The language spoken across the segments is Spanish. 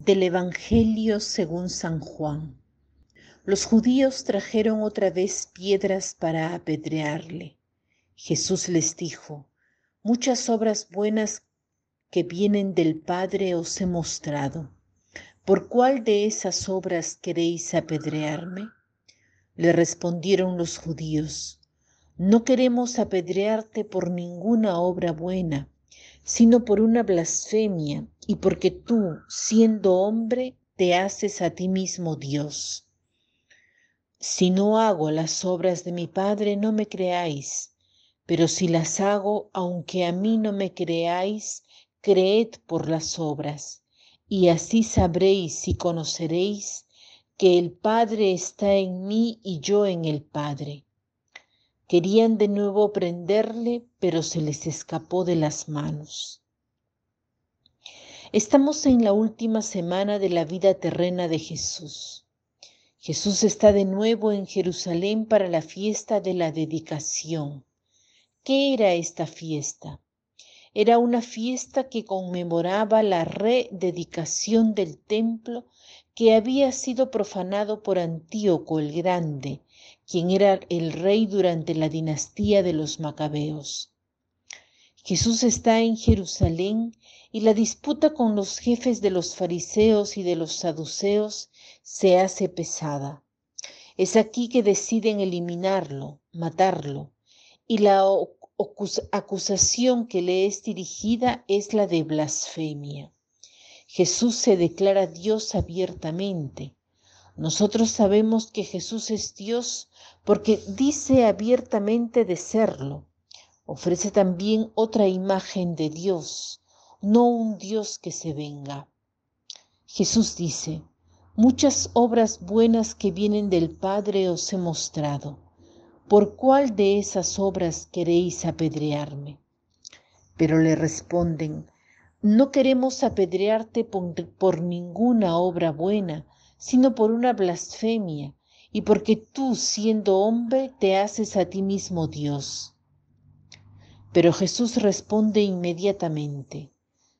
Del Evangelio según San Juan. Los judíos trajeron otra vez piedras para apedrearle. Jesús les dijo, muchas obras buenas que vienen del Padre os he mostrado. ¿Por cuál de esas obras queréis apedrearme? Le respondieron los judíos, no queremos apedrearte por ninguna obra buena sino por una blasfemia y porque tú, siendo hombre, te haces a ti mismo Dios. Si no hago las obras de mi Padre, no me creáis, pero si las hago, aunque a mí no me creáis, creed por las obras, y así sabréis y conoceréis que el Padre está en mí y yo en el Padre. Querían de nuevo prenderle, pero se les escapó de las manos. Estamos en la última semana de la vida terrena de Jesús. Jesús está de nuevo en Jerusalén para la fiesta de la dedicación. ¿Qué era esta fiesta? Era una fiesta que conmemoraba la rededicación del templo que había sido profanado por Antíoco el Grande quien era el rey durante la dinastía de los macabeos. Jesús está en Jerusalén y la disputa con los jefes de los fariseos y de los saduceos se hace pesada. Es aquí que deciden eliminarlo, matarlo, y la acusación que le es dirigida es la de blasfemia. Jesús se declara Dios abiertamente. Nosotros sabemos que Jesús es Dios porque dice abiertamente de serlo. Ofrece también otra imagen de Dios, no un Dios que se venga. Jesús dice, muchas obras buenas que vienen del Padre os he mostrado. ¿Por cuál de esas obras queréis apedrearme? Pero le responden, no queremos apedrearte por, ninguna obra buena, sino por una blasfemia y porque tú, siendo hombre, te haces a ti mismo Dios. Pero Jesús responde inmediatamente,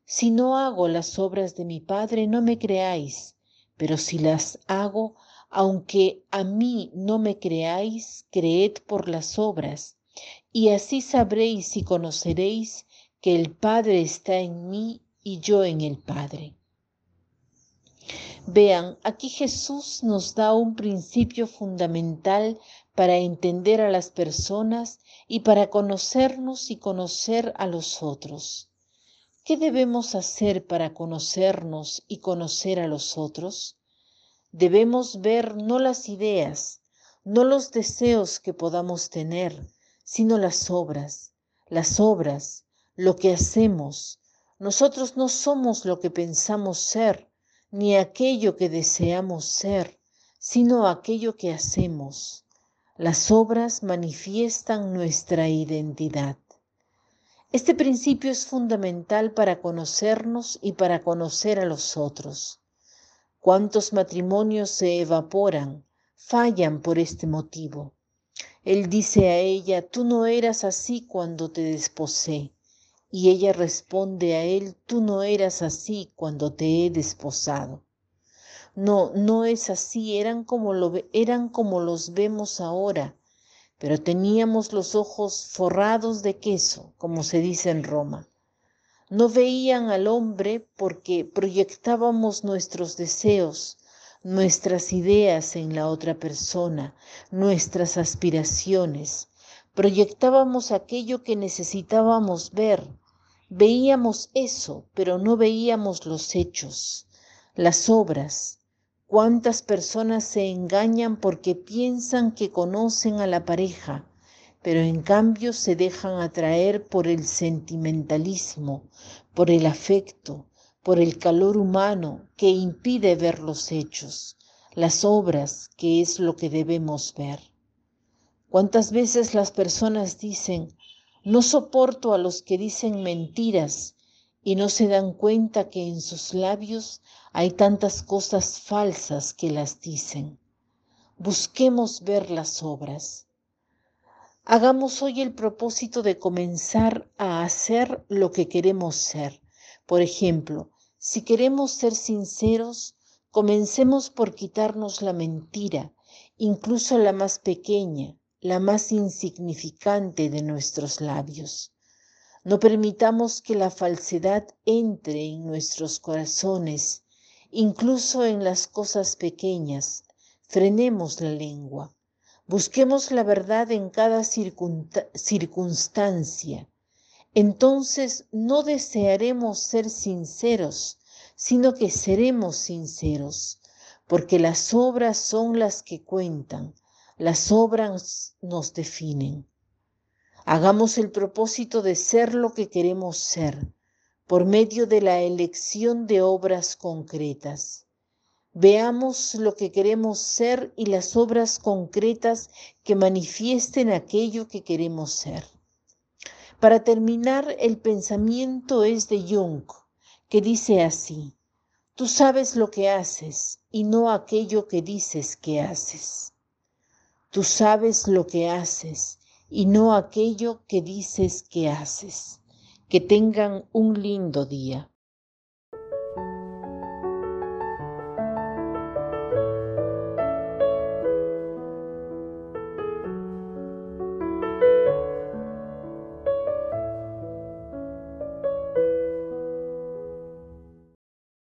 si no hago las obras de mi Padre, no me creáis, pero si las hago, aunque a mí no me creáis, creed por las obras, y así sabréis y conoceréis que el Padre está en mí y yo en el Padre. Vean, aquí Jesús nos da un principio fundamental para entender a las personas y para conocernos y conocer a los otros. ¿Qué debemos hacer para conocernos y conocer a los otros? Debemos ver no las ideas, no los deseos que podamos tener, sino las obras, las obras, lo que hacemos. Nosotros no somos lo que pensamos ser, ni aquello que deseamos ser, sino aquello que hacemos. Las obras manifiestan nuestra identidad. Este principio es fundamental para conocernos y para conocer a los otros. ¿Cuántos matrimonios se evaporan, fallan por este motivo? Él dice a ella, tú no eras así cuando te desposé. Y ella responde a él, tú no eras así cuando te he desposado. No, no es así, eran como, lo, eran como los vemos ahora, pero teníamos los ojos forrados de queso, como se dice en Roma. No veían al hombre porque proyectábamos nuestros deseos, nuestras ideas en la otra persona, nuestras aspiraciones. Proyectábamos aquello que necesitábamos ver, Veíamos eso, pero no veíamos los hechos, las obras. ¿Cuántas personas se engañan porque piensan que conocen a la pareja, pero en cambio se dejan atraer por el sentimentalismo, por el afecto, por el calor humano que impide ver los hechos, las obras que es lo que debemos ver? ¿Cuántas veces las personas dicen, no soporto a los que dicen mentiras y no se dan cuenta que en sus labios hay tantas cosas falsas que las dicen. Busquemos ver las obras. Hagamos hoy el propósito de comenzar a hacer lo que queremos ser. Por ejemplo, Si queremos ser sinceros, comencemos por quitarnos la mentira, incluso la más pequeña, la más insignificante de nuestros labios. No permitamos que la falsedad entre en nuestros corazones, incluso en las cosas pequeñas. Frenemos la lengua. Busquemos la verdad en cada circunstancia entonces no desearemos ser sinceros, sino que seremos sinceros, porque las obras son las que cuentan, las obras nos definen. Hagamos el propósito de ser lo que queremos ser por medio de la elección de obras concretas. Veamos lo que queremos ser y las obras concretas que manifiesten aquello que queremos ser. Para terminar, el pensamiento es de Jung, que dice así, tú sabes lo que haces y no aquello que dices que haces. Tú sabes lo que haces y no aquello que dices que haces. Que tengan un lindo día.